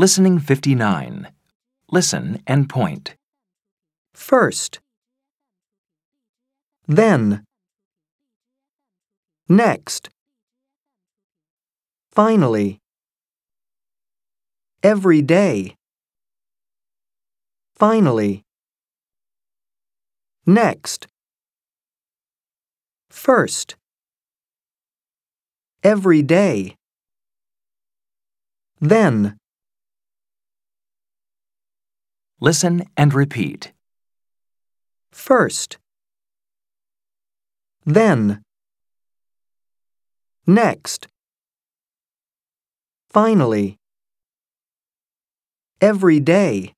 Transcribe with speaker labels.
Speaker 1: Listening 59. Listen and point.
Speaker 2: First. Then. Next. Finally. Every day. Finally. Next. First. Every day. Then.
Speaker 1: Listen and repeat.
Speaker 2: First. Then. Next. Finally. Every day.